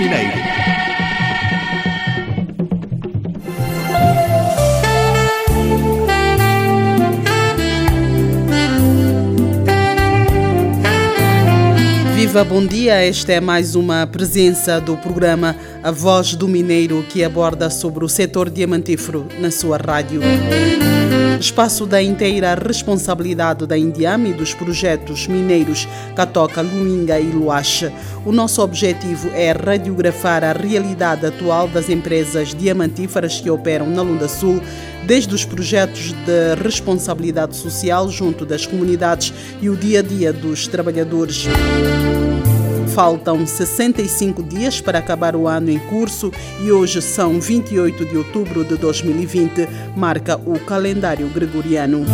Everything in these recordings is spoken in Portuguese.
Mineiro. Viva, bom dia. Esta é mais uma presença do programa A Voz do Mineiro que aborda sobre o setor diamantífero na sua rádio. Espaço da inteira responsabilidade da Indiama e dos projetos mineiros Catoca, Luinga e Luache. O nosso objetivo é radiografar a realidade atual das empresas diamantíferas que operam na Lunda Sul, desde os projetos de responsabilidade social junto das comunidades e o dia a dia dos trabalhadores. Faltam 65 dias para acabar o ano em curso e hoje são 28 de outubro de 2020, marca o calendário gregoriano.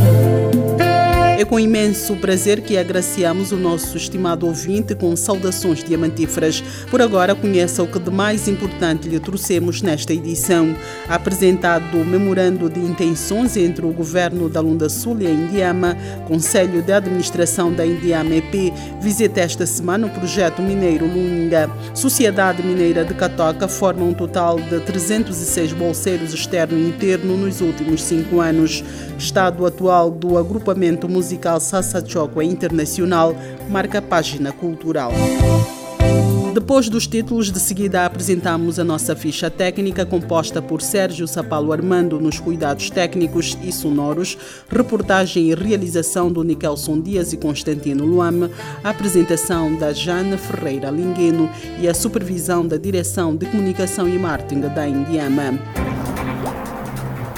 É com imenso prazer que agraciamos o nosso estimado ouvinte com saudações diamantíferas. Por agora, conheça o que de mais importante lhe trouxemos nesta edição. Apresentado o memorando de intenções entre o governo da Lunda Sul e a Indiama, Conselho de Administração da Indiama EP visita esta semana o projeto mineiro Lunga. Sociedade Mineira de Catoca forma um total de 306 bolseiros externo e interno nos últimos cinco anos. Estado atual do agrupamento musical musical Sassa Chokwe Internacional marca a página cultural. Depois dos títulos, de seguida apresentamos a nossa ficha técnica composta por Sérgio Sapalo Armando nos cuidados técnicos e sonoros, reportagem e realização do Nikelson Dias e Constantino Luame, a apresentação da Jana Ferreira Lingueno e a supervisão da Direção de Comunicação e Marketing da Indiama.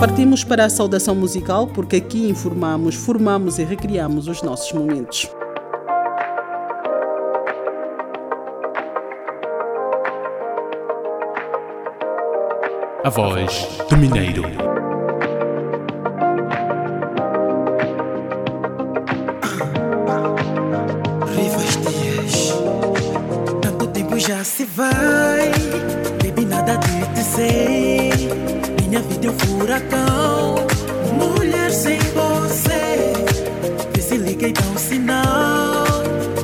Partimos para a saudação musical porque aqui informamos, formamos e recriamos os nossos momentos. A voz do Mineiro. Rivas Dias, tanto tempo já se vai, furacão, mulher sem você. Liga e dá um sinal,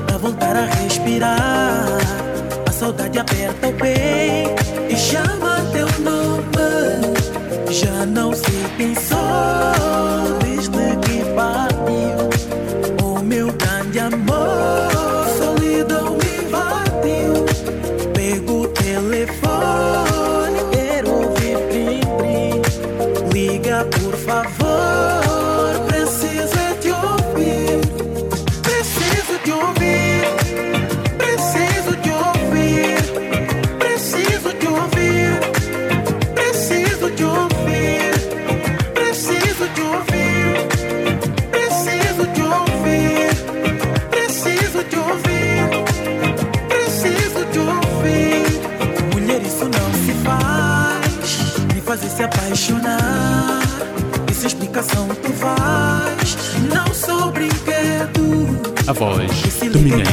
pra voltar a respirar. A saudade aperta o peito voz do Mineiro.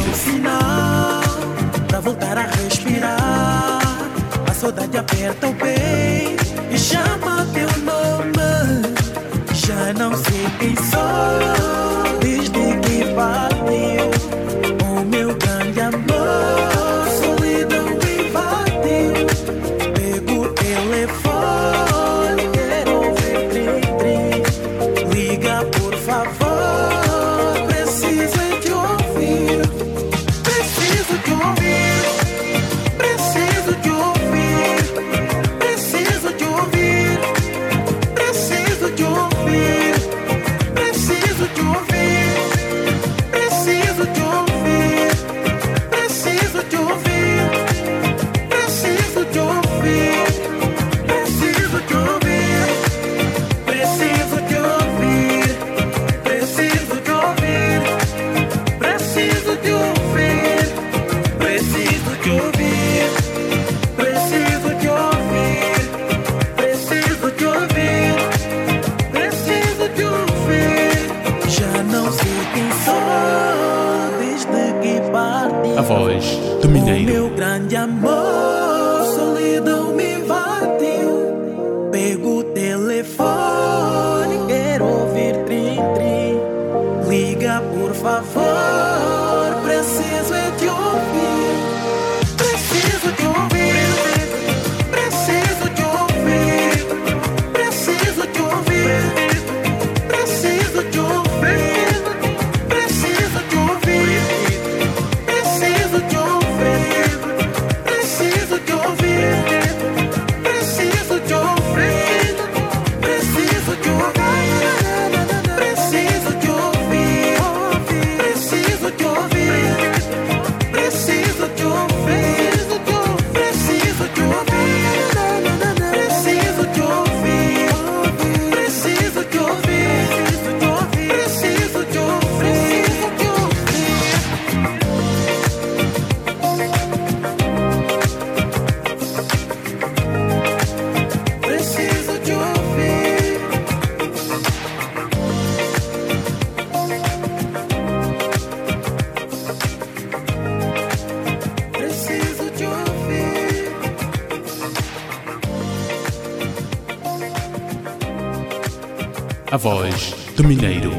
pra voltar a respirar. A saudade aperta o peito voz do Mineiro.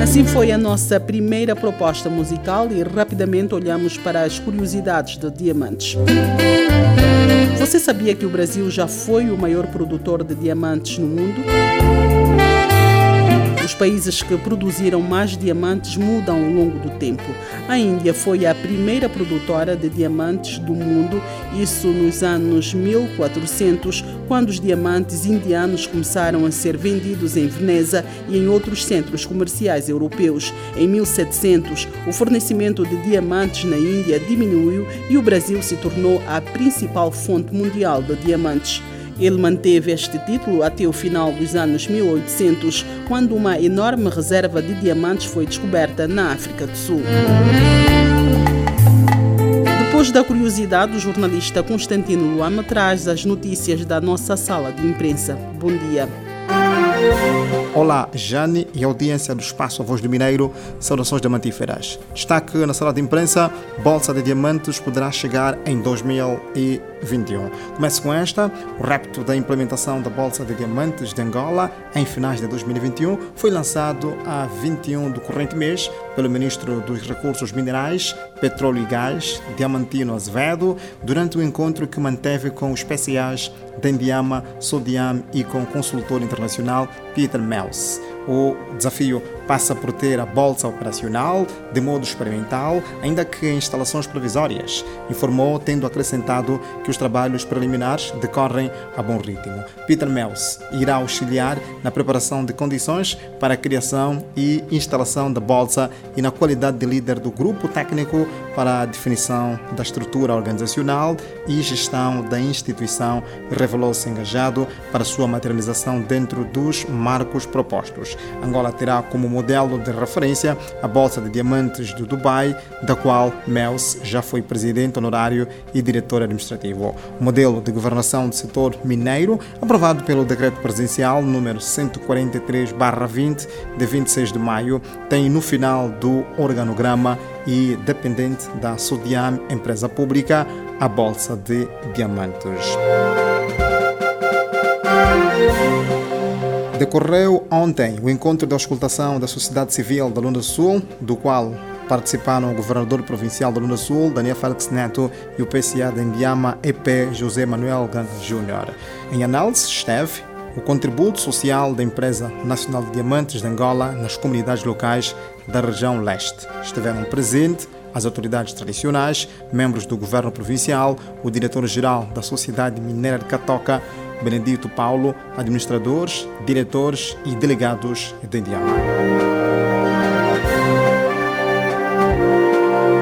Assim foi a nossa primeira proposta musical e rapidamente olhamos para as curiosidades de diamantes. Você sabia que o Brasil já foi o maior produtor de diamantes no mundo? Países que produziram mais diamantes mudam ao longo do tempo. A Índia foi a primeira produtora de diamantes do mundo, isso nos anos 1400, quando os diamantes indianos começaram a ser vendidos em Veneza e em outros centros comerciais europeus. Em 1700, o fornecimento de diamantes na Índia diminuiu e o Brasil se tornou a principal fonte mundial de diamantes. Ele manteve este título até o final dos anos 1800, quando uma enorme reserva de diamantes foi descoberta na África do Sul. Depois da curiosidade, o jornalista Constantino Luama traz as notícias da nossa sala de imprensa. Bom dia. Olá, Jane e audiência do Espaço A Voz do Mineiro, saudações diamantíferas. Destaque na sala de imprensa, Bolsa de Diamantes poderá chegar em 2021. Começo com esta, o repto da implementação da Bolsa de Diamantes de Angola em finais de 2021 foi lançado a 21 do corrente mês pelo Ministro dos Recursos Minerais, Petróleo e Gás, Diamantino Azevedo, durante o encontro que manteve com os especiais da Indiama, Sodiam e com o consultor internacional Peter Mels. O desafio passa por ter a bolsa operacional de modo experimental, ainda que em instalações provisórias, informou, tendo acrescentado que os trabalhos preliminares decorrem a bom ritmo. Peter Mels irá auxiliar na preparação de condições para a criação e instalação da bolsa e na qualidade de líder do grupo técnico para a definição da estrutura organizacional e gestão da instituição, revelou-se engajado para sua materialização dentro dos marcos propostos. Angola terá como modelo de referência a Bolsa de Diamantes do Dubai, da qual Mels já foi presidente honorário e diretor administrativo. O modelo de governação do setor mineiro, aprovado pelo Decreto Presidencial número 143/20 de 26 de maio, tem no final do organograma e dependente da Sodiam, empresa pública, a Bolsa de Diamantes. Decorreu ontem o encontro de auscultação da sociedade civil da Lunda Sul, do qual participaram o governador provincial da Lunda Sul, Daniel Félix Neto, e o PCA de Indiama, EP, José Manuel Ganga Júnior. Em análise esteve o contributo social da Empresa Nacional de Diamantes de Angola nas comunidades locais da região leste. Estiveram presentes as autoridades tradicionais, membros do governo provincial, o diretor-geral da Sociedade Mineira de Catoca, Benedito Paulo, administradores, diretores e delegados de Indiama.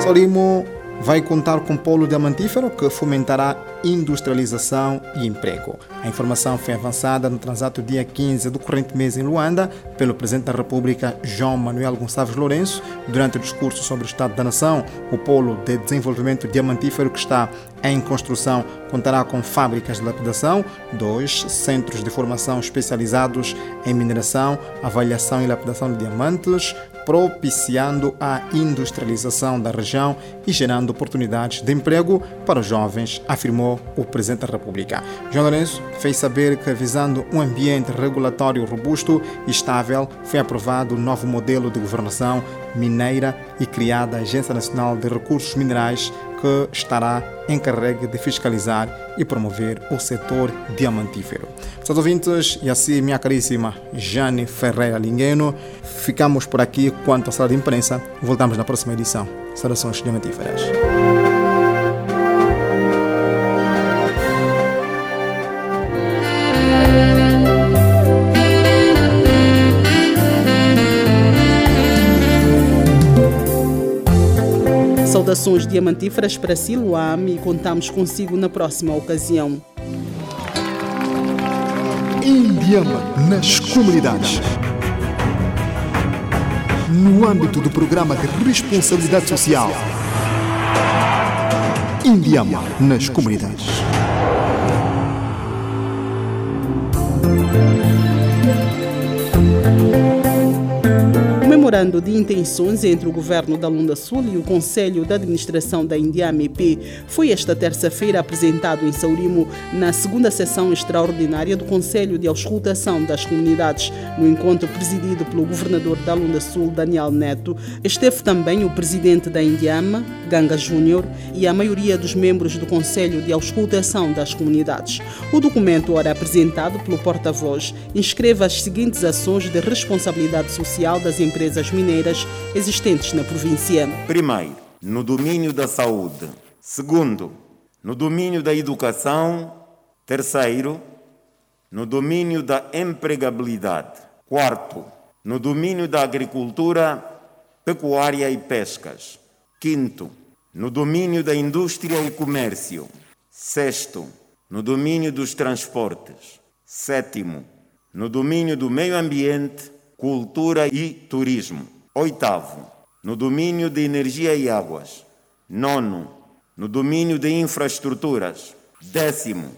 Solimo vai contar com polo diamantífero que fomentará industrialização e emprego. A informação foi avançada no transato dia 15 do corrente mês em Luanda pelo Presidente da República, João Manuel Gonçalves Lourenço, durante o discurso sobre o Estado da Nação. O polo de desenvolvimento diamantífero que está em construção contará com fábricas de lapidação, dois centros de formação especializados em mineração, avaliação e lapidação de diamantes, propiciando a industrialização da região e gerando oportunidades de emprego para os jovens, afirmou o Presidente da República. João Lourenço fez saber que, visando um ambiente regulatório robusto e estável, foi aprovado o novo modelo de governação mineira e criada a Agência Nacional de Recursos Minerais que estará encarregue de fiscalizar e promover o setor diamantífero. Seus ouvintes, e assim minha caríssima Jane Ferreira Lingueno, ficamos por aqui quanto à sala de imprensa. Voltamos na próxima edição. Saudações diamantíferas. Saudações diamantíferas para Siloam e contamos consigo na próxima ocasião. Indiama nas comunidades. No âmbito do programa de responsabilidade social. Indiama nas comunidades. Memorando de intenções entre o governo da Lunda Sul e o Conselho de Administração da Indiama EP foi esta terça-feira apresentado em Saurimo na segunda sessão extraordinária do Conselho de Auscultação das Comunidades. No encontro presidido pelo governador da Lunda Sul, Daniel Neto, esteve também o presidente da Indiama, Ganga Júnior, e a maioria dos membros do Conselho de Auscultação das Comunidades. O documento, ora apresentado pelo porta-voz, inscreve as seguintes ações de responsabilidade social das empresas empresas mineiras existentes na província. Primeiro, no domínio da saúde. Segundo, no domínio da educação. Terceiro, no domínio da empregabilidade. Quarto, no domínio da agricultura, pecuária e pescas. Quinto, no domínio da indústria e comércio. Sexto, no domínio dos transportes. Sétimo, no domínio do meio ambiente cultura e turismo. Oitavo, no domínio de energia e águas. Nono, no domínio de infraestruturas. Décimo,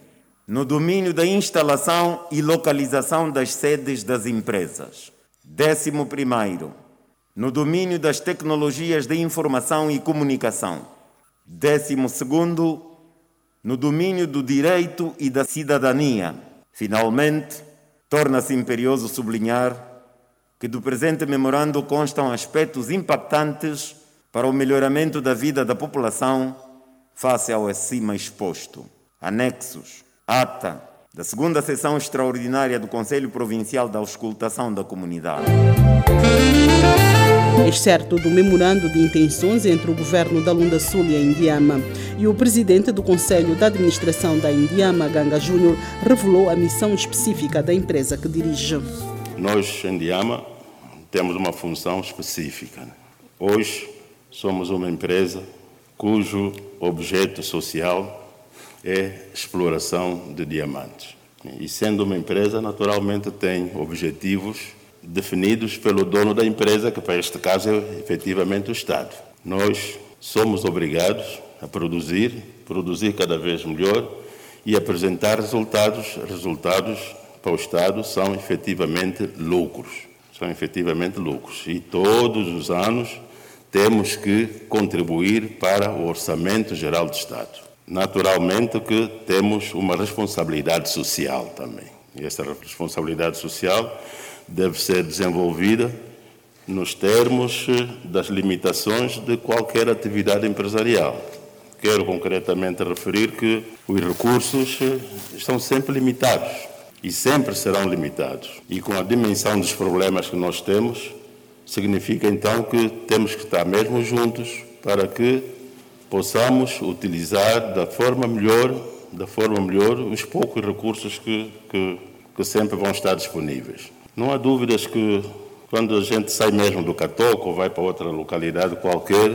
no domínio da instalação e localização das sedes das empresas. Décimo primeiro, no domínio das tecnologias de informação e comunicação. Décimo segundo, no domínio do direito e da cidadania. Finalmente, torna-se imperioso sublinhar que do presente memorando constam aspectos impactantes para o melhoramento da vida da população face ao acima exposto. Anexos. Ata da segunda sessão extraordinária do Conselho Provincial da Auscultação da Comunidade. Excerto do memorando de intenções entre o governo da Lunda Sul e a Indiama. E o presidente do Conselho de Administração da Indiama, Ganga Júnior, revelou a missão específica da empresa que dirige. Nós, em Diama, temos uma função específica. Hoje, somos uma empresa cujo objeto social é exploração de diamantes. E sendo uma empresa, naturalmente tem objetivos definidos pelo dono da empresa, que para este caso é efetivamente o Estado. Nós somos obrigados a produzir, produzir cada vez melhor e apresentar resultados. Resultados para o Estado são efetivamente lucros. São efetivamente lucros. E todos os anos temos que contribuir para o Orçamento Geral do Estado. Naturalmente que temos uma responsabilidade social também. E essa responsabilidade social deve ser desenvolvida nos termos das limitações de qualquer atividade empresarial. Quero concretamente referir que os recursos estão sempre limitados e sempre serão limitados. E com a dimensão dos problemas que nós temos, significa então que temos que estar mesmo juntos para que possamos utilizar da forma melhor, da forma melhor, os poucos recursos que, que, que sempre vão estar disponíveis. Não há dúvidas que quando a gente sai mesmo do Catoco ou vai para outra localidade qualquer,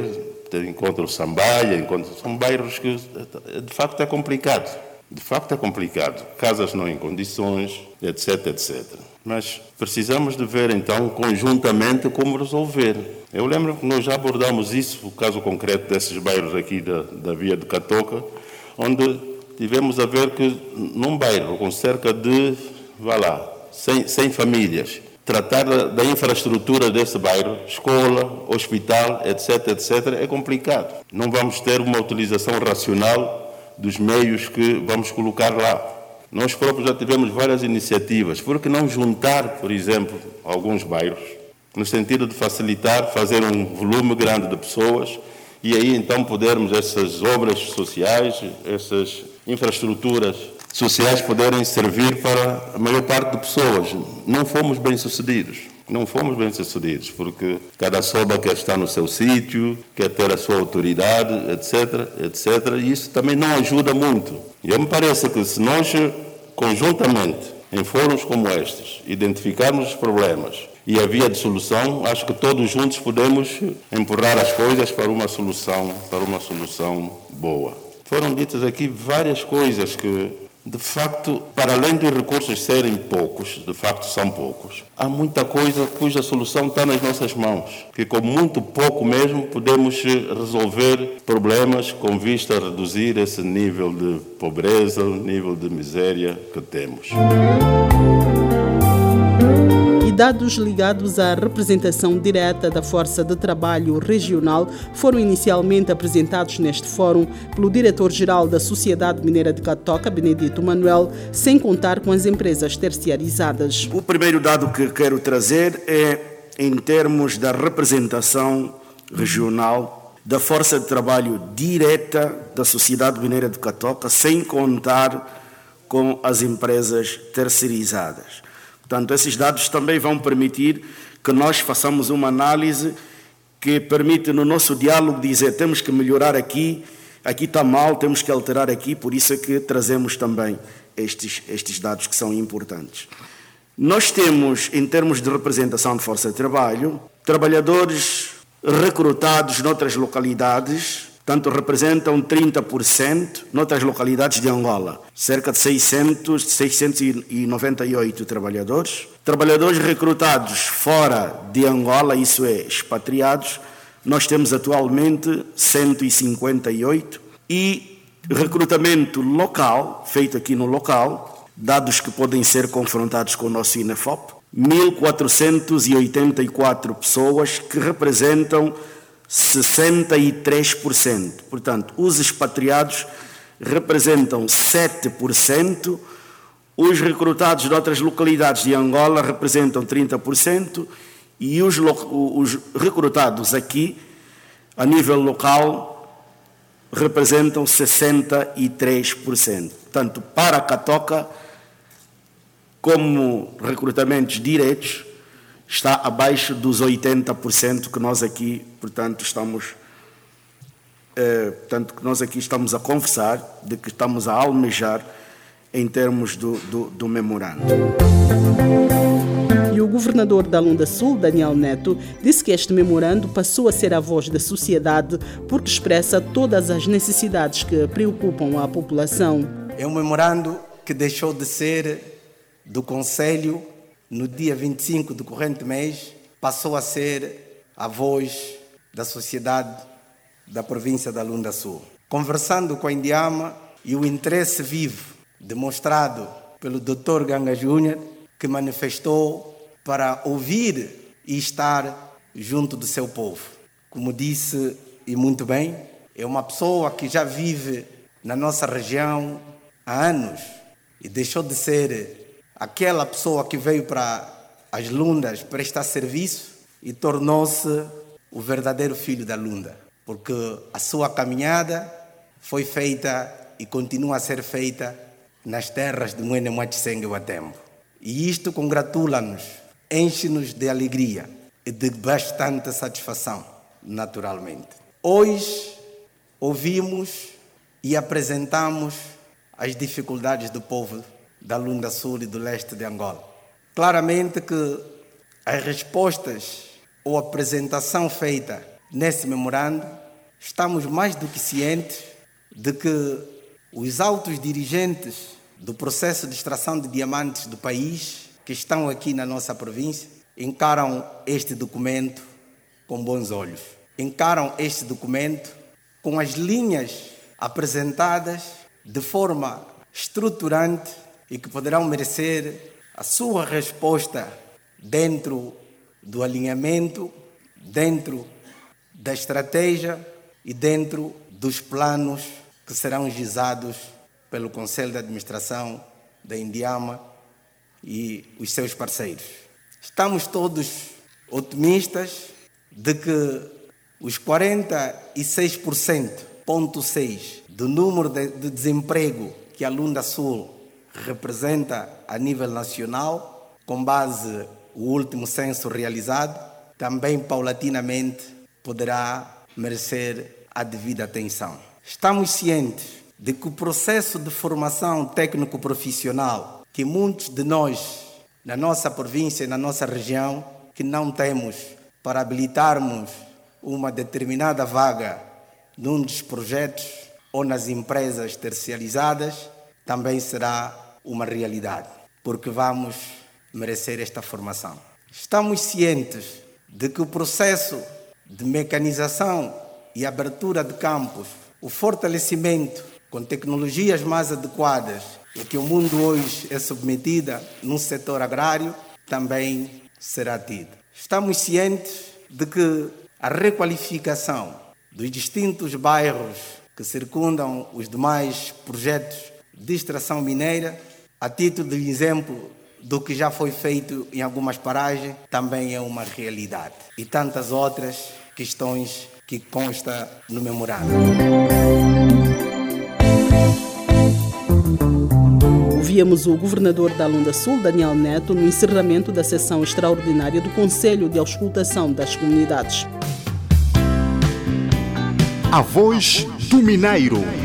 encontra o Sambaia, encontra, são bairros que de facto é complicado. De facto é complicado. Casas não em condições, etc, etc. Mas precisamos de ver então conjuntamente como resolver. Eu lembro que nós já abordamos isso, o caso concreto desses bairros aqui da, da Via de Catoca, onde tivemos a ver que num bairro com cerca de, vá lá, 100, 100 famílias, tratar da infraestrutura desse bairro, escola, hospital, etc., etc., é complicado. Não vamos ter uma utilização racional dos meios que vamos colocar lá. Nós próprios já tivemos várias iniciativas. Por que não juntar, por exemplo, alguns bairros, no sentido de facilitar, fazer um volume grande de pessoas e aí então podermos essas obras sociais, essas infraestruturas sociais poderem servir para a maior parte de pessoas. Não fomos bem-sucedidos. Não fomos bem-sucedidos, porque cada soba quer estar no seu sítio, quer ter a sua autoridade, etc, etc, e isso também não ajuda muito. E eu me parece que se nós, conjuntamente, em fóruns como estes, identificarmos os problemas e a via de solução, acho que todos juntos podemos empurrar as coisas para uma solução, para uma solução boa. Foram ditas aqui várias coisas que de facto, para além dos recursos serem poucos, de facto são poucos, há muita coisa cuja solução está nas nossas mãos, que com muito pouco mesmo podemos resolver problemas com vista a reduzir esse nível de pobreza, nível de miséria que temos dados ligados à representação direta da Força de Trabalho Regional foram inicialmente apresentados neste fórum pelo diretor-geral da Sociedade Mineira de Catoca, Benedito Manuel, sem contar com as empresas terciarizadas. O primeiro dado que quero trazer é em termos da representação regional da força de trabalho direta da Sociedade Mineira de Catoca, sem contar com as empresas terceirizadas. Portanto, esses dados também vão permitir que nós façamos uma análise que permite no nosso diálogo dizer temos que melhorar aqui, aqui está mal, temos que alterar aqui, por isso é que trazemos também estes, estes dados que são importantes. Nós temos, em termos de representação de força de trabalho, trabalhadores recrutados noutras localidades Portanto, representam 30% noutras localidades de Angola, cerca de 600, 698 trabalhadores. Trabalhadores recrutados fora de Angola, isso é, expatriados, nós temos atualmente 158 e recrutamento local, feito aqui no local, dados que podem ser confrontados com o nosso INEFOP, 1.484 pessoas que representam 63%. Portanto, os expatriados representam 7%, os recrutados de outras localidades de Angola representam 30% e os, os recrutados aqui, a nível local, representam 63%. Portanto, para a Catoca, como recrutamentos diretos, está abaixo dos 80% que nós aqui, portanto, estamos eh, portanto, que nós aqui estamos a conversar, de que estamos a almejar em termos do, do, do memorando. E o governador da Lunda Sul, Daniel Neto, disse que este memorando passou a ser a voz da sociedade porque expressa todas as necessidades que preocupam a população. É um memorando que deixou de ser do Conselho no dia 25 do corrente mês, passou a ser a voz da sociedade da província da Lunda Sul. Conversando com a Indiama e o interesse vivo demonstrado pelo Dr. Ganga Júnior, que manifestou para ouvir e estar junto do seu povo. Como disse e muito bem, é uma pessoa que já vive na nossa região há anos e deixou de ser aquela pessoa que veio para as Lundas prestar serviço e tornou-se o verdadeiro filho da Lunda, porque a sua caminhada foi feita e continua a ser feita nas terras de Mwene Mwachisenge Watembo. E isto congratula-nos, enche-nos de alegria e de bastante satisfação, naturalmente. Hoje ouvimos e apresentamos as dificuldades do povo da Lunda Sul e do leste de Angola. Claramente que as respostas ou apresentação feita nesse memorando estamos mais do que cientes de que os altos dirigentes do processo de extração de diamantes do país, que estão aqui na nossa província, encaram este documento com bons olhos. Encaram este documento com as linhas apresentadas de forma estruturante e que poderão merecer a sua resposta dentro do alinhamento, dentro da estratégia e dentro dos planos que serão gizados pelo Conselho de Administração da Indiama e os seus parceiros. Estamos todos otimistas de que os 46,6 do número de, de desemprego que a Lunda Sul representa a nível nacional, com base o último censo realizado, também paulatinamente poderá merecer a devida atenção. Estamos cientes de que o processo de formação técnico-profissional que muitos de nós, na nossa província e na nossa região, que não temos para habilitarmos uma determinada vaga num dos projetos ou nas empresas terciarizadas, também será uma realidade, porque vamos merecer esta formação. Estamos cientes de que o processo de mecanização e abertura de campos, o fortalecimento com tecnologias mais adequadas e que o mundo hoje é submetida no setor agrário, também será tido. Estamos cientes de que a requalificação dos distintos bairros que circundam os demais projetos de extração mineira, a título de exemplo do que já foi feito em algumas paragens, também é uma realidade. E tantas outras questões que consta no memorando. Ouvíamos o governador da Lunda Sul, Daniel Neto, no encerramento da sessão extraordinária do Conselho de Auscultação das Comunidades. A voz do Mineiro.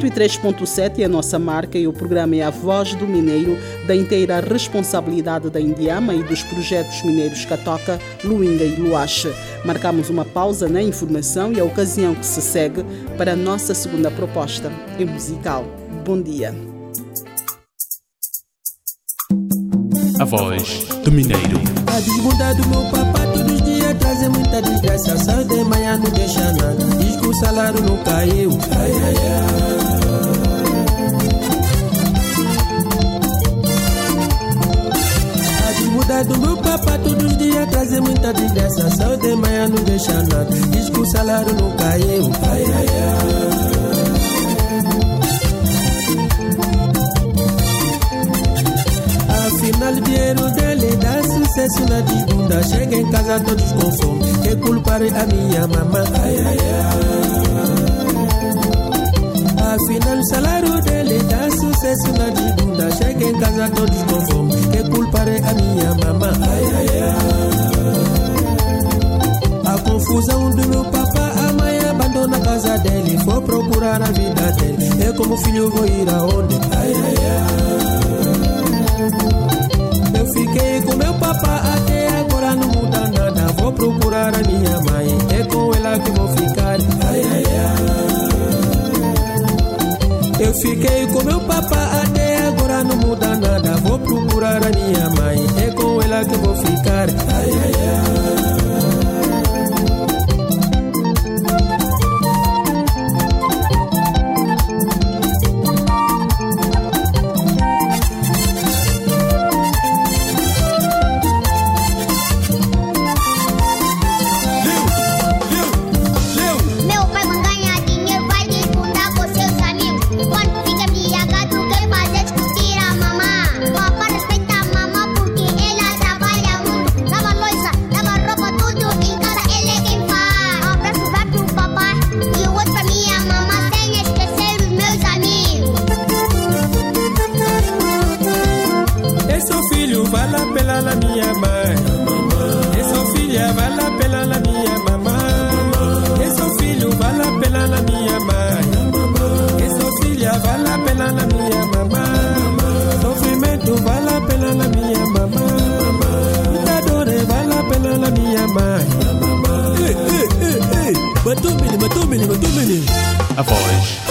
103.7 é a nossa marca e o programa é a voz do mineiro, da inteira responsabilidade da Indiama e dos projetos mineiros Catoca, Luinga e Luache. Marcamos uma pausa na informação e a ocasião que se segue para a nossa segunda proposta, em musical. Bom dia. A voz do mineiro. A desbunda do meu papá todos os dias traz muita desgraça. Sai de manhã não deixa nada. Diz que o salário não caiu. Ai, ai, ai. Do meu papá todos os dias traz muita desgraça. Sai de manhã não deixa nada. Diz que o salário não caiu. Ai, ai, ai. Afinal, dinheiro dele dá sucesso na desbunda. Chega em casa todos com fome. Que culpar a minha mamãe? Ai, ai, ai. Afinal, o salário dele dá sucesso na desbunda. Chega em casa todos com fome. Que culpar a minha mamãe? Ai, ai, ai. A confusão do meu papá. A mãe abandona a casa dele. Vou procurar a vida dele. Eu, como filho, vou ir aonde? Ai, ai, ai. Eu fiquei com meu papá até agora não muda nada. Vou procurar a minha mãe, é com ela que vou ficar. Ai, ai, ai. Eu fiquei com meu papá até agora não muda nada. Vou procurar a minha mãe, é com ela que vou ficar. Ai, ai, ai. mamãe. Ei, ei, ei, ei, matou menino, matou menino, matou menino. A voz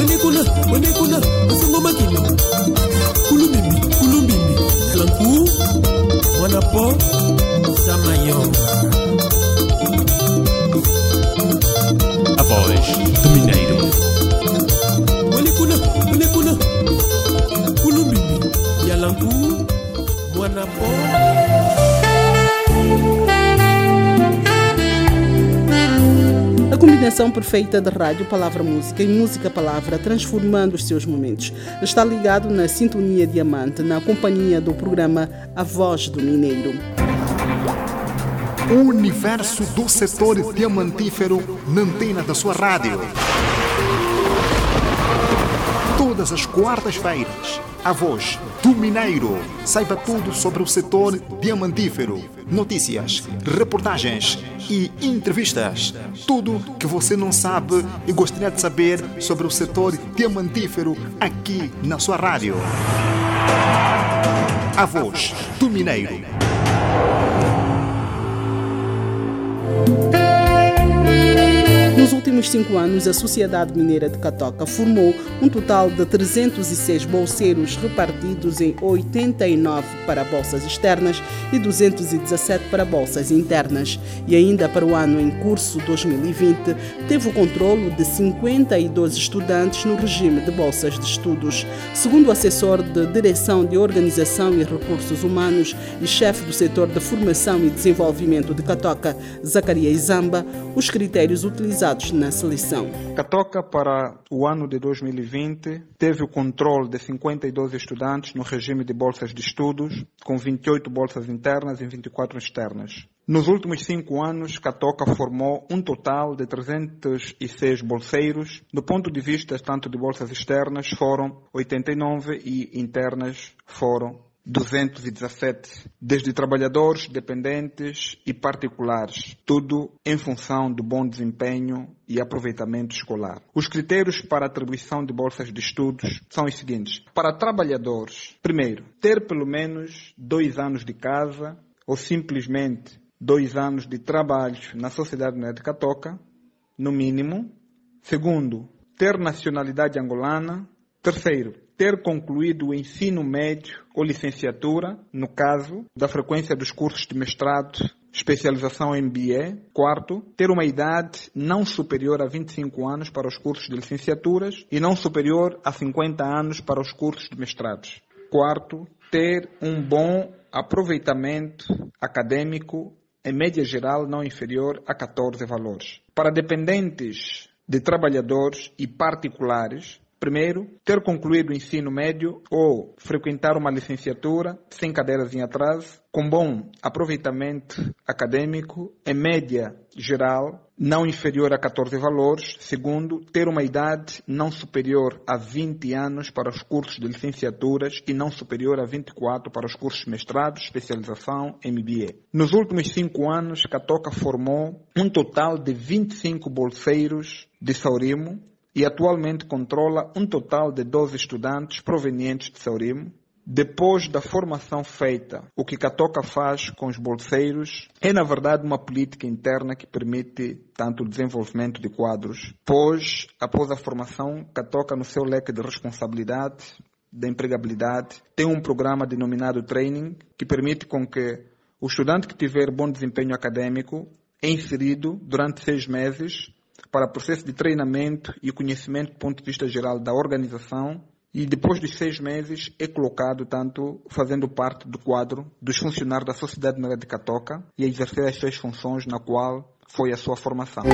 unikuna unikuna usu Combinação perfeita de rádio, palavra, música e música, palavra, transformando os seus momentos. Está ligado na Sintonia Diamante, na companhia do programa A Voz do Mineiro. O universo do setor diamantífero na antena da sua rádio. Todas as quartas-feiras, a voz do Mineiro. Saiba tudo sobre o setor diamantífero. Notícias, reportagens e entrevistas. Tudo que você não sabe e gostaria de saber sobre o setor diamantífero aqui na sua rádio. A voz do Mineiro. Nos últimos cinco anos, a Sociedade Mineira de Catoca formou um total de 306 bolseiros repartidos em 89 para bolsas externas e 217 para bolsas internas. E ainda para o ano em curso 2020, teve o controlo de 52 estudantes no regime de bolsas de estudos. Segundo o assessor de Direção de Organização e Recursos Humanos e chefe do setor de Formação e Desenvolvimento de Catoca, Zacarias Zamba, os critérios utilizados na seleção. Catoca, para o ano de 2020, teve o controle de 52 estudantes no regime de bolsas de estudos, com 28 bolsas internas e 24 externas. Nos últimos cinco anos, Catoca formou um total de 306 bolseiros. Do ponto de vista tanto de bolsas externas, foram 89 e internas foram 217, desde trabalhadores, dependentes e particulares, tudo em função do bom desempenho e aproveitamento escolar. Os critérios para atribuição de bolsas de estudos são os seguintes. Para trabalhadores, primeiro, ter pelo menos dois anos de casa ou simplesmente dois anos de trabalho na Sociedade Médica Toca, no mínimo. Segundo, ter nacionalidade angolana. Terceiro, ter concluído o ensino médio ou licenciatura, no caso da frequência dos cursos de mestrado, especialização em MBA. Quarto, ter uma idade não superior a 25 anos para os cursos de licenciaturas e não superior a 50 anos para os cursos de mestrados. Quarto, ter um bom aproveitamento acadêmico em média geral não inferior a 14 valores. Para dependentes de trabalhadores e particulares, Primeiro, ter concluído o ensino médio ou frequentar uma licenciatura sem cadeiras em atraso, com bom aproveitamento acadêmico, em média geral, não inferior a 14 valores. Segundo, ter uma idade não superior a 20 anos para os cursos de licenciaturas e não superior a 24 para os cursos de mestrado, especialização, MBA. Nos últimos cinco anos, Catoca formou um total de 25 bolseiros de Saurimo e atualmente controla um total de 12 estudantes provenientes de Saurimo, depois da formação feita, o que Catoca faz com os bolseiros é, na verdade, uma política interna que permite tanto o desenvolvimento de quadros, pois, após a formação, Catoca, no seu leque de responsabilidade, da empregabilidade, tem um programa denominado Training, que permite com que o estudante que tiver bom desempenho acadêmico é inserido durante seis meses para processo de treinamento e conhecimento do ponto de vista geral da organização e depois dos seis meses é colocado tanto fazendo parte do quadro dos funcionários da Sociedade Mineira de Catoca e exercer as suas funções na qual foi a sua formação.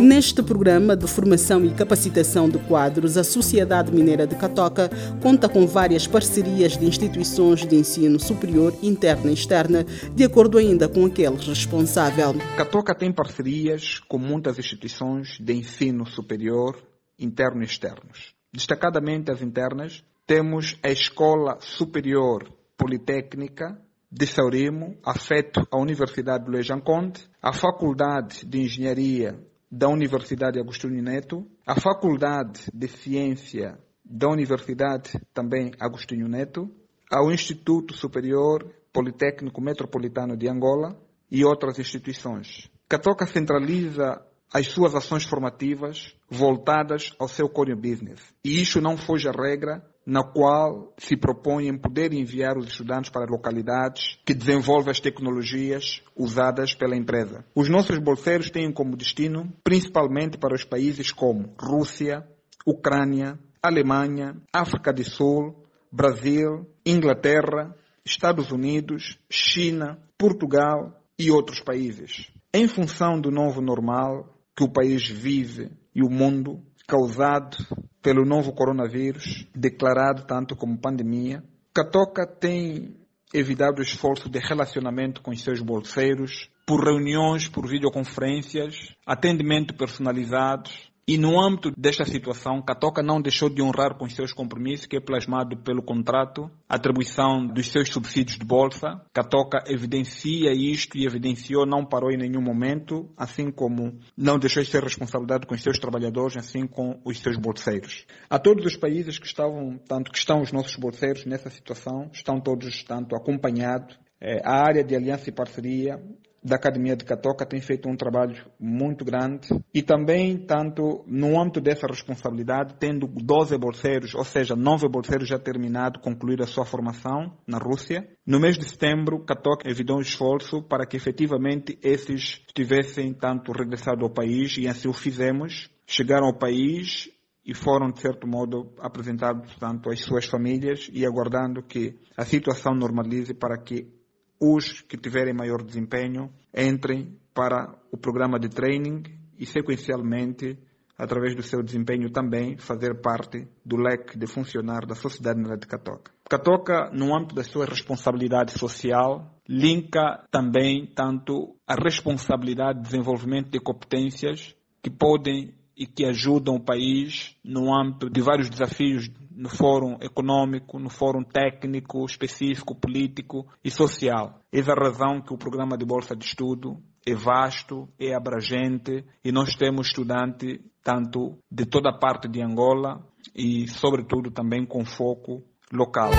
Neste programa de formação e capacitação de quadros, a Sociedade Mineira de Catoca conta com várias parcerias de instituições de ensino superior, interna e externa, de acordo ainda com aquele responsável. Catoca tem parcerias com muitas instituições de ensino superior, interno e externos. Destacadamente as internas, temos a Escola Superior Politécnica de Saurimo, afeto à Universidade de Luiz Conde, a Faculdade de Engenharia da Universidade Agostinho Neto, a Faculdade de Ciência da Universidade também Agostinho Neto, ao Instituto Superior Politécnico Metropolitano de Angola e outras instituições. Catoca centraliza as suas ações formativas voltadas ao seu core business. E isso não foge à regra na qual se propõe em poder enviar os estudantes para localidades que desenvolvem as tecnologias usadas pela empresa. Os nossos bolseiros têm como destino principalmente para os países como Rússia, Ucrânia, Alemanha, África do Sul, Brasil, Inglaterra, Estados Unidos, China, Portugal e outros países. Em função do novo normal, que o país vive e o mundo causado pelo novo coronavírus, declarado tanto como pandemia. Catoca tem evitado o esforço de relacionamento com os seus bolseiros por reuniões, por videoconferências, atendimento personalizado, e no âmbito desta situação, Catoca não deixou de honrar com os seus compromissos, que é plasmado pelo contrato, atribuição dos seus subsídios de bolsa. Catoca evidencia isto e evidenciou, não parou em nenhum momento, assim como não deixou de ser responsabilidade com os seus trabalhadores, assim com os seus bolseiros. A todos os países que estavam, tanto que estão os nossos bolseiros nessa situação, estão todos, tanto acompanhados, eh, a área de aliança e parceria da Academia de Catoca tem feito um trabalho muito grande e também, tanto no âmbito dessa responsabilidade, tendo 12 bolseiros, ou seja, 9 bolseiros já terminado, concluído a sua formação na Rússia. No mês de setembro, Catoca evitou um esforço para que efetivamente esses tivessem tanto regressado ao país e assim o fizemos. Chegaram ao país e foram, de certo modo, apresentados tanto às suas famílias e aguardando que a situação normalize para que os que tiverem maior desempenho entrem para o programa de training e, sequencialmente, através do seu desempenho também, fazer parte do leque de funcionário da Sociedade Mineira de Catoca. Catoca, no âmbito da sua responsabilidade social, linka também tanto a responsabilidade de desenvolvimento de competências que podem e que ajudam o país no âmbito de vários desafios no fórum econômico, no fórum técnico, específico, político e social. Essa é a razão que o programa de Bolsa de Estudo é vasto, é abrangente e nós temos estudantes tanto de toda a parte de Angola e, sobretudo, também com foco local.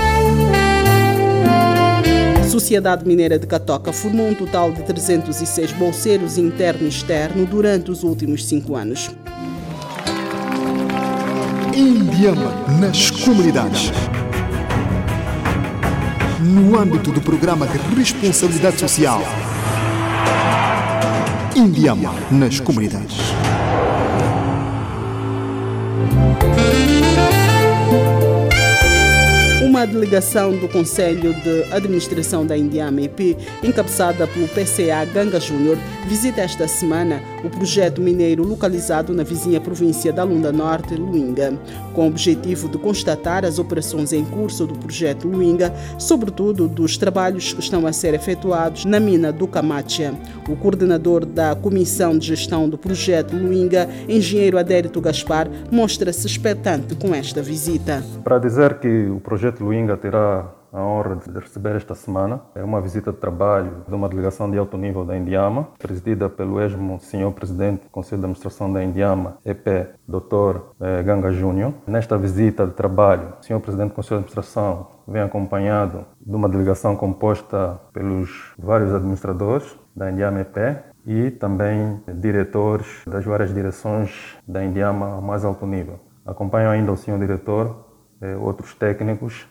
A Sociedade Mineira de Catoca formou um total de 306 bolseiros interno e externo durante os últimos cinco anos. Indiama nas comunidades. No âmbito do programa de responsabilidade social. Indiama nas comunidades. Uma delegação do Conselho de Administração da Indiama IP, encabeçada pelo PCA Ganga Júnior, visita esta semana o projeto mineiro localizado na vizinha província da Lunda Norte, Luinga, com o objetivo de constatar as operações em curso do projeto Luinga, sobretudo dos trabalhos que estão a ser efetuados na mina do Camacha. O coordenador da Comissão de Gestão do Projeto Luinga, engenheiro Adérito Gaspar, mostra-se expectante com esta visita. Para dizer que o projeto Luinga terá a honra de receber esta semana é uma visita de trabalho de uma delegação de alto nível da Indiama, presidida pelo esmo senhor presidente do Conselho de Administração da Indiama, EP, Dr. Eh, Ganga Júnior. Nesta visita de trabalho, o senhor presidente do Conselho de Administração vem acompanhado de uma delegação composta pelos vários administradores da Indiama EP e também diretores das várias direções da Indiama a mais alto nível. Acompanham ainda o senhor diretor, eh, outros técnicos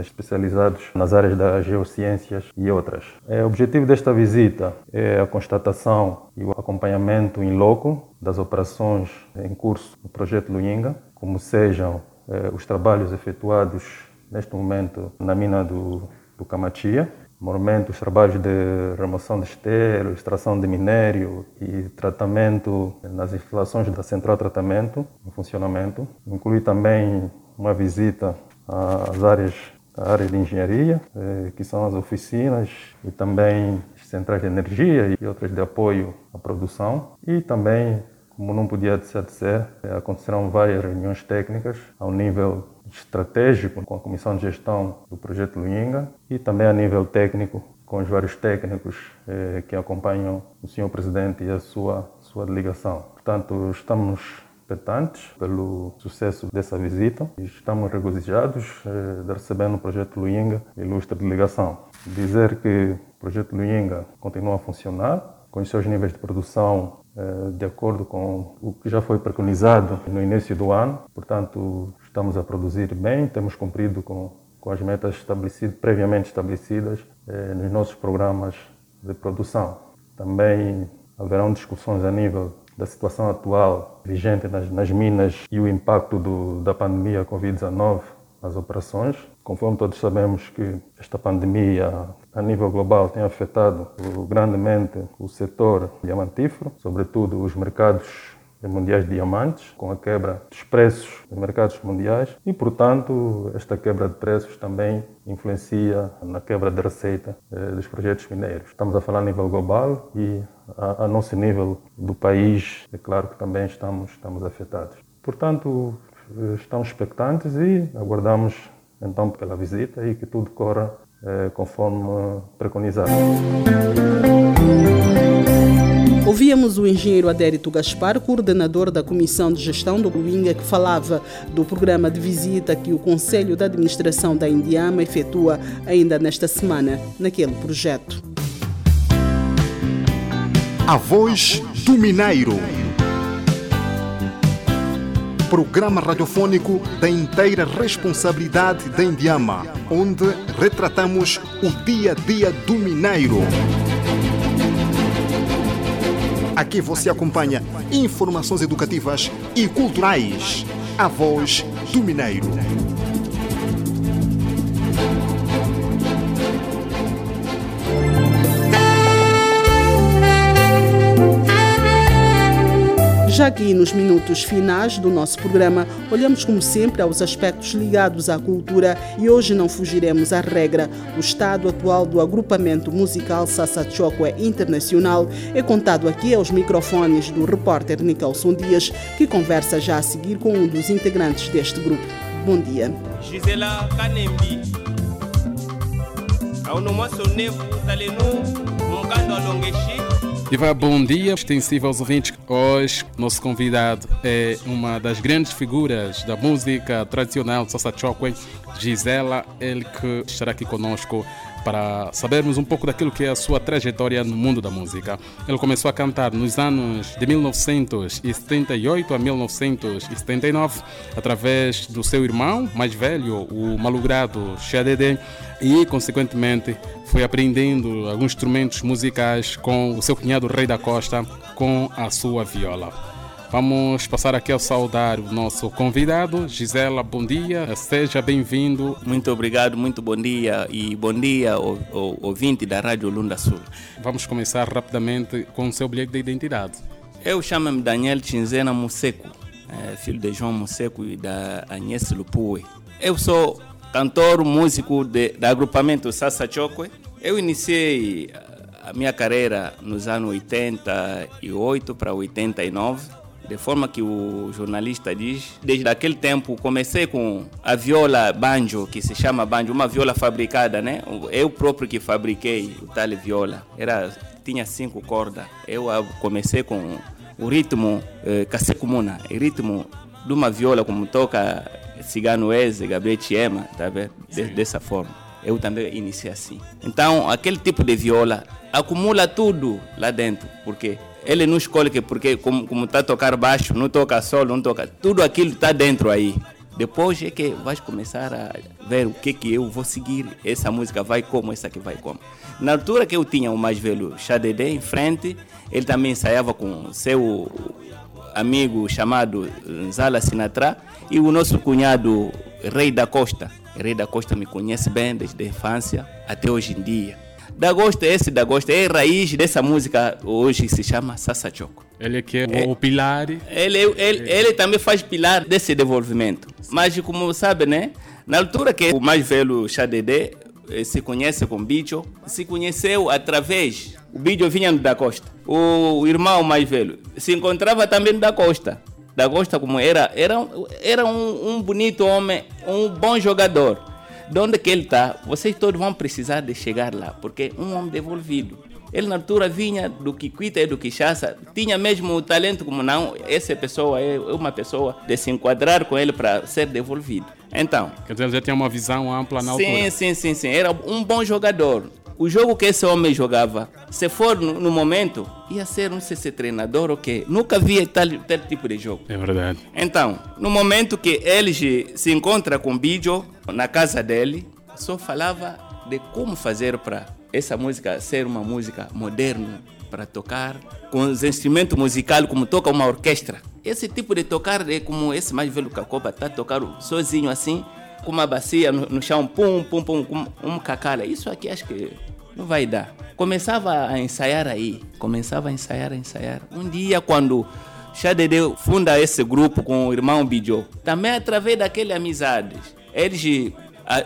especializados nas áreas das geociências e outras. Eh, o objetivo desta visita é a constatação e o acompanhamento em loco das operações em curso do projeto Luinga, como sejam eh, os trabalhos efetuados neste momento na mina do, do Camachia, Normalmente, os trabalhos de remoção de estero, extração de minério e tratamento nas instalações da central de tratamento em funcionamento. Inclui também uma visita às áreas da área de engenharia, eh, que são as oficinas e também as centrais de energia e outras de apoio à produção. E também, como não podia deixar de ser, eh, acontecerão várias reuniões técnicas ao nível estratégico com a Comissão de Gestão do Projeto Luinga e também a nível técnico com os vários técnicos eh, que acompanham o senhor presidente e a sua sua delegação. Portanto, estamos expectantes pelo sucesso dessa visita estamos regozijados eh, de receber no projeto Luinga ilustre delegação. Dizer que o projeto Luinga continua a funcionar com os seus níveis de produção eh, de acordo com o que já foi preconizado no início do ano. Portanto, estamos a produzir bem, temos cumprido com, com as metas estabelecidas, previamente estabelecidas eh, nos nossos programas de produção. Também haverão discussões a nível da situação atual vigente nas, nas minas e o impacto do, da pandemia Covid-19 nas operações. Conforme todos sabemos que esta pandemia a nível global tem afetado grandemente o setor diamantífero, sobretudo os mercados mundiais de diamantes, com a quebra dos preços nos mercados mundiais e, portanto, esta quebra de preços também influencia na quebra de receita eh, dos projetos mineiros. Estamos a falar a nível global e a, a nosso nível do país, é claro que também estamos, estamos afetados. Portanto, eh, estamos expectantes e aguardamos então pela visita e que tudo corra eh, conforme preconizado. Ouvíamos o engenheiro Adérito Gaspar, coordenador da Comissão de Gestão do Luinga, que falava do programa de visita que o Conselho de Administração da Indiama efetua ainda nesta semana, naquele projeto. A Voz do Mineiro. Programa radiofônico da inteira responsabilidade da Indiama, onde retratamos o dia a dia do mineiro. Aqui você acompanha informações educativas e culturais. A Voz do Mineiro. Já aqui nos minutos finais do nosso programa, olhamos como sempre aos aspectos ligados à cultura e hoje não fugiremos à regra. O estado atual do agrupamento musical Sassachokwe Internacional é contado aqui aos microfones do repórter Nicholson Dias, que conversa já a seguir com um dos integrantes deste grupo. Bom dia. Gisela Kanembi. Ao no nosso nevo, talenu, mungando alongeshi. Iva, bom dia, extensivo aos ouvintes. Hoje, nosso convidado é uma das grandes figuras da música tradicional Sosa Chokwe, Gisela, ele que estará aqui conosco para sabermos um pouco daquilo que é a sua trajetória no mundo da música. Ele começou a cantar nos anos de 1978 a 1979, através do seu irmão mais velho, o malogrado Xadede, e, consequentemente, foi aprendendo alguns instrumentos musicais com o seu cunhado Rei da Costa, com a sua viola. Vamos passar aqui a saudar o nosso convidado. Gisela, bom dia, seja bem-vindo. Muito obrigado, muito bom dia e bom dia ao, ouvinte da Rádio Lunda Sul. Vamos começar rapidamente com o seu bilhete de identidade. Eu chamo-me Daniel Chinzena Museco, é, filho de João Museco e da Agnes Lupue. Eu sou cantor, músico de, do agrupamento Sassa Chokwe. Eu iniciei a minha carreira nos anos 88 para 89 de forma que o jornalista diz. Desde aquele tempo comecei com a viola banjo, que se chama banjo, uma viola fabricada, né? Eu próprio que fabriquei o tal viola. Era tinha cinco cordas. Eu comecei com o ritmo eh, Kasekumuna, o ritmo de uma viola como toca Cigano Eze, Gabriel Chiema, tá vendo? De, dessa forma. Eu também iniciei assim. Então, aquele tipo de viola acumula tudo lá dentro, porque ele não escolhe que porque como, como tá a tocar baixo, não toca solo, não toca. Tudo aquilo está dentro aí. Depois é que vais começar a ver o que que eu vou seguir. Essa música vai como, essa que vai como. Na altura que eu tinha o mais velho Xadedé em frente, ele também ensaiava com seu amigo chamado Zala Sinatra e o nosso cunhado Rei da Costa. Rei da Costa me conhece bem desde a infância até hoje em dia. Da Gosta, esse da Gosta é a raiz dessa música hoje se chama Sassa Choco. Ele é que é, o pilar. Ele, ele, ele também faz pilar desse desenvolvimento. Mas como sabe, né? Na altura que o mais velho Xadedé eh, se conhece com Bicho, se conheceu através. O Bicho vinha da Costa. O irmão mais velho se encontrava também da Costa. Da Costa, como era, era, era um, um bonito homem, um bom jogador de onde que ele está, vocês todos vão precisar de chegar lá, porque é um homem devolvido. Ele na altura vinha do Kikwita e do Kishasa, tinha mesmo o talento como não, essa pessoa é uma pessoa de se enquadrar com ele para ser devolvido. Então... Quer dizer, ele já tinha uma visão ampla na sim, altura. Sim, sim, sim, era um bom jogador. O jogo que esse homem jogava, se for no, no momento, ia ser um CC treinador ou quê? Nunca vi tal, tal tipo de jogo. É verdade. Então, no momento que ele se encontra com o Bijo na casa dele, só falava de como fazer para essa música ser uma música moderna para tocar com os instrumentos musicais como toca uma orquestra. Esse tipo de tocar é como esse mais velho Cacoba está tocando sozinho assim, com uma bacia no, no chão, pum, pum, pum, com um cacala. Isso aqui acho que não vai dar. Começava a ensaiar aí, começava a ensaiar, a ensaiar. Um dia, quando Xadede funda esse grupo com o irmão Bijô, também através daquele amizades, eles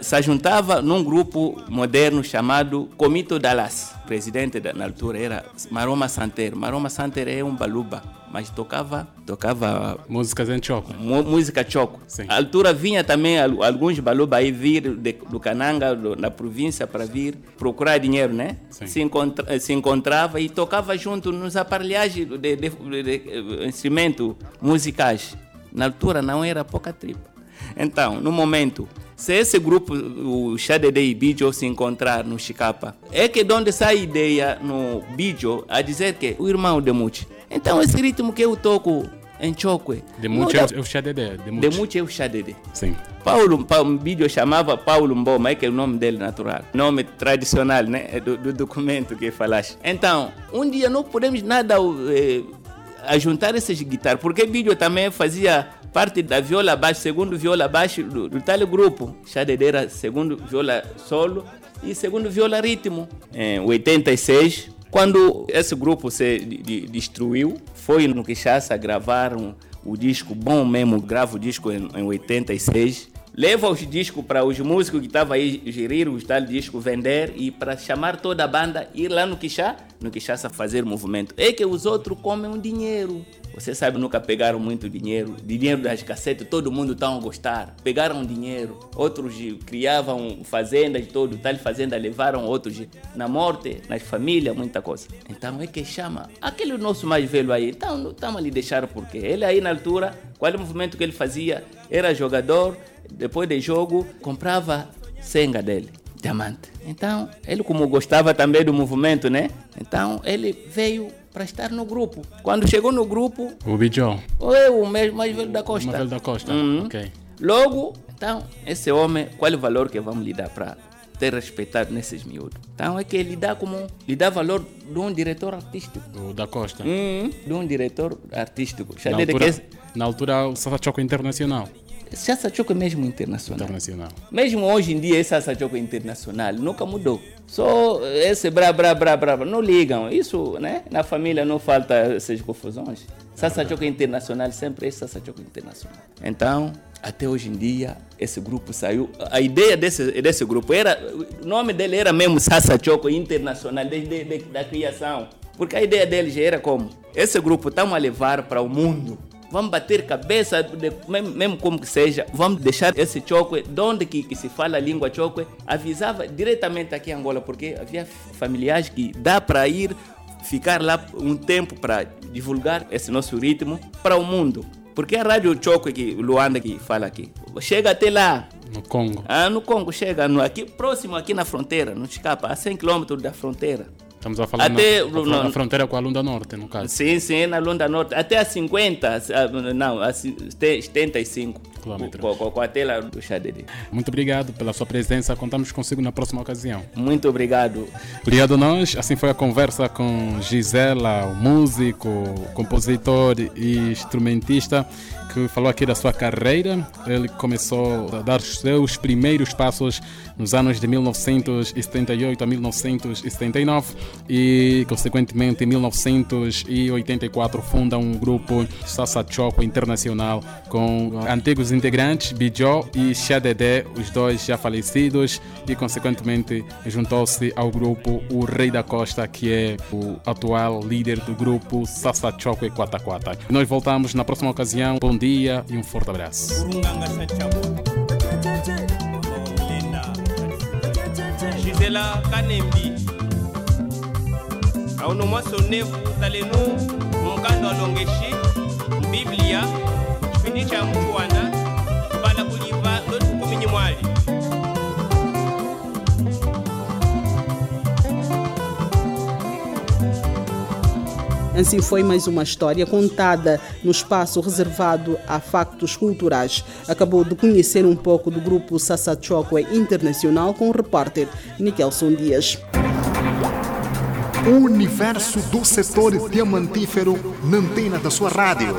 se juntava num grupo moderno chamado Comito Dallas. O presidente da, na altura era Maroma Santer. Maroma Santer é um baluba, mas tocava tocava músicas em choco. Música choco. Sim. A altura vinha também alguns baluba aí vir de, do Cananga, do, na província, para vir procurar dinheiro, né? Se, encontra, se encontrava e tocava junto nos aparelhagens de, de, de, de instrumentos musicais. Na altura não era pouca tripa. Então, no momento se esse grupo, o Xadede e Bijo, se encontrar no Chicapa, é que de onde sai a ideia no Bijo a dizer que o irmão Demuchi. Então esse ritmo que eu toco em Chokwe. Demuchi é, é o Xadede. Demuchi. Demuchi é o Xadede. Sim. Paulo, Paulo Bijo chamava Paulo Mboma, é que é o nome dele natural. Nome tradicional, né? Do, do documento que falaste. Então, um dia não podemos nada eh, juntar essas guitarras, porque Bijo também fazia parte da viola baixo, segundo viola baixo do, do tal grupo. Chadedeira, segundo viola solo e segundo viola ritmo. Em 86, quando esse grupo se destruiu, foi no Quixaça gravar um, o disco bom mesmo, grava o disco em, em 86 leva os discos para os músicos que estavam aí gerir os tal disco, vender e para chamar toda a banda ir lá no Quixá, no Quixaça fazer movimento. É que os outros comem um dinheiro. Você sabe, nunca pegaram muito dinheiro. Dinheiro das cassetes, todo mundo estava a gostar. Pegaram dinheiro. Outros criavam fazendas, todo, tal fazenda, levaram outros na morte, nas famílias, muita coisa. Então é que chama. Aquele nosso mais velho aí, estamos ali deixar porque ele aí na altura, qual é o movimento que ele fazia? Era jogador, depois de jogo, comprava senga dele, diamante. Então, ele como gostava também do movimento, né? Então, ele veio para estar no grupo. Quando chegou no grupo... O Bijão. Eu, o mais, mais velho da Costa. O mais velho da Costa, uhum. ok. Logo, então, esse homem, qual é o valor que vamos lhe dar para ter respeitado nesses miúdos. Então é que ele dá como lhe dá valor de um diretor artístico. Do, da Costa. Hum, de um diretor artístico. Já Na altura, que na altura, o Sassa Choco Internacional. esse Sassa Choco é mesmo internacional. Internacional. Mesmo hoje em dia, esse Sassa Choco internacional nunca mudou. Só esse bra, bra, bra, bra, bra, não ligam. Isso, né? Na família não falta essas confusões. Sassa Choco internacional sempre é Sassa Choco internacional. Então, até hoje em dia, esse grupo saiu. A ideia desse, desse grupo era. O nome dele era mesmo Sassa Choco Internacional, desde de, da criação. Porque a ideia deles era como? Esse grupo estamos a levar para o mundo. Vamos bater cabeça, de, mesmo, mesmo como que seja, vamos deixar esse choque, de onde que, que se fala a língua choque, avisava diretamente aqui em Angola, porque havia familiares que dá para ir ficar lá um tempo para divulgar esse nosso ritmo para o mundo. Porque a rádio Choque que Luanda que fala aqui, chega até lá. No Congo. Ah, no Congo chega, no, aqui próximo aqui na fronteira, não escapa, a 100 km da fronteira. Estamos a falar Até- na, na, na fronteira com a Lunda Norte, no caso. Sim, sim, na Lunda Norte, até a 50, ah, não, a 75 Quilômetros. com, com, com a tela do Xadede. Muito obrigado pela sua presença. Contamos consigo na próxima ocasião. Muito obrigado. Obrigado a nós. Assim foi a conversa com Gisela, o músico, compositor e instrumentista, que falou aqui da sua carreira. Ele começou a dar os seus primeiros passos nos anos de 1978 a 1979 e, consequentemente, em 1984 funda um grupo Sassa Choco Internacional com antigos integrantes Bijó e Xadedé, os dois já falecidos, e, consequentemente, juntou-se ao grupo O Rei da Costa, que é o atual líder do grupo Sassa Choco e Quata Quata. Nós voltamos na próxima ocasião. Bom dia e um forte abraço. Assim foi mais uma história contada no espaço reservado a factos culturais. Acabou de conhecer um pouco do grupo Sassachokwe Internacional com o repórter Nikelson Dias. O universo do setor diamantífero na antena da sua rádio.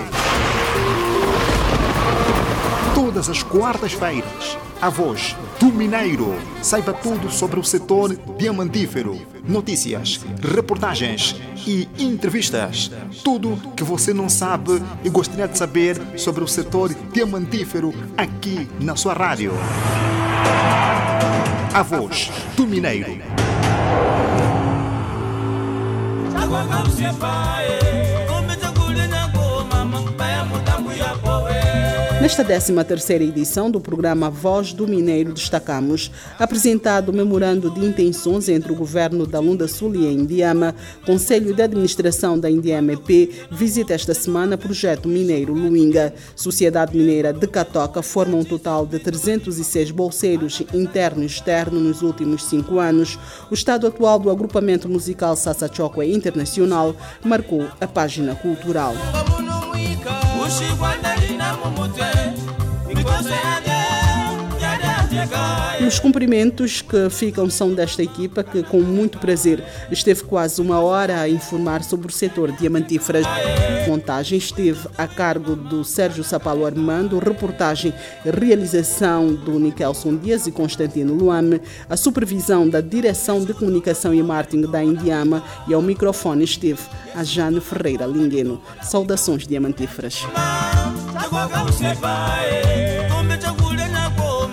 Todas as quartas-feiras, a voz do Mineiro. Saiba tudo sobre o setor diamantífero. Notícias, reportagens e entrevistas. Tudo que você não sabe e gostaria de saber sobre o setor diamantífero aqui na sua rádio. A voz do Mineiro. Nesta 13ª edição do programa Voz do Mineiro destacamos apresentado o memorando de intenções entre o governo da Lunda Sul e a Indiama, Conselho de Administração da Indiama EP visita esta semana projeto mineiro Luinga. Sociedade Mineira de Catoca forma um total de 306 bolseiros interno e externo nos últimos cinco anos. O estado atual do agrupamento musical Sassa Chokwe Internacional marcou a página cultural. She ndali na mu mutwe mikoso E os cumprimentos que ficam são desta equipa que, com muito prazer, esteve quase uma hora a informar sobre o setor diamantíferas. Montagem esteve a cargo do Sérgio Sapalo Armando, reportagem e realização do Nikelson Dias e Constantino Luame, a supervisão da Direção de Comunicação e Marketing da Indiama e ao microfone esteve a Jane Ferreira Lingueno. Saudações diamantíferas.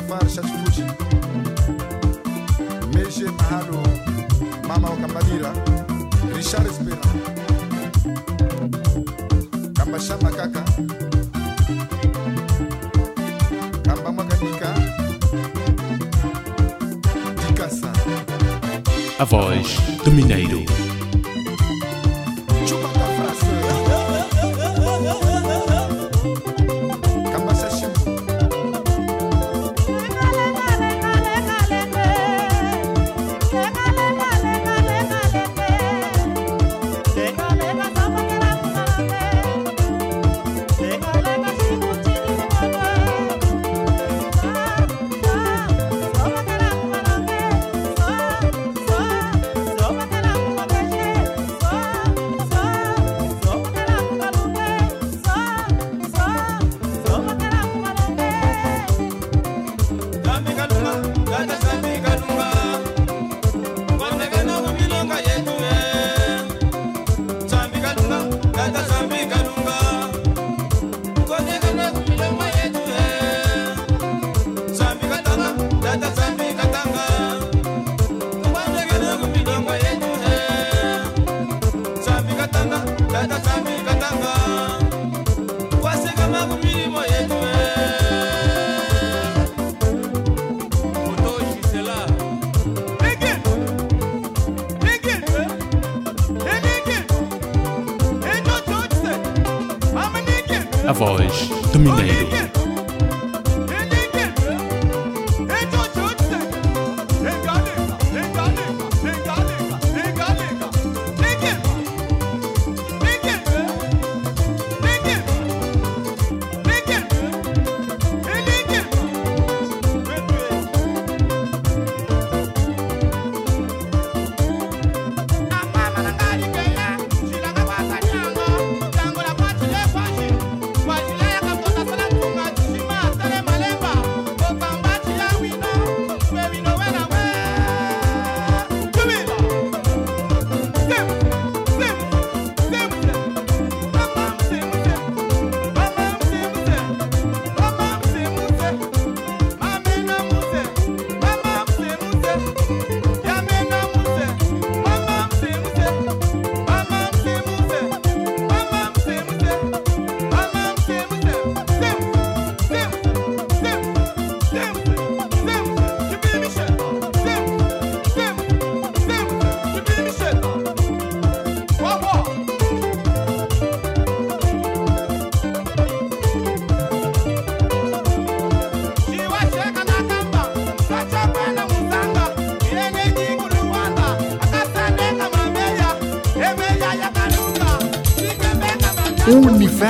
Matu Mustafar Shashfuji Meje Mahalo Mama Wakambadira Richard Espera. Kambashama Kaka Kamba Mwakanika Dikasa A voz do Mineiro.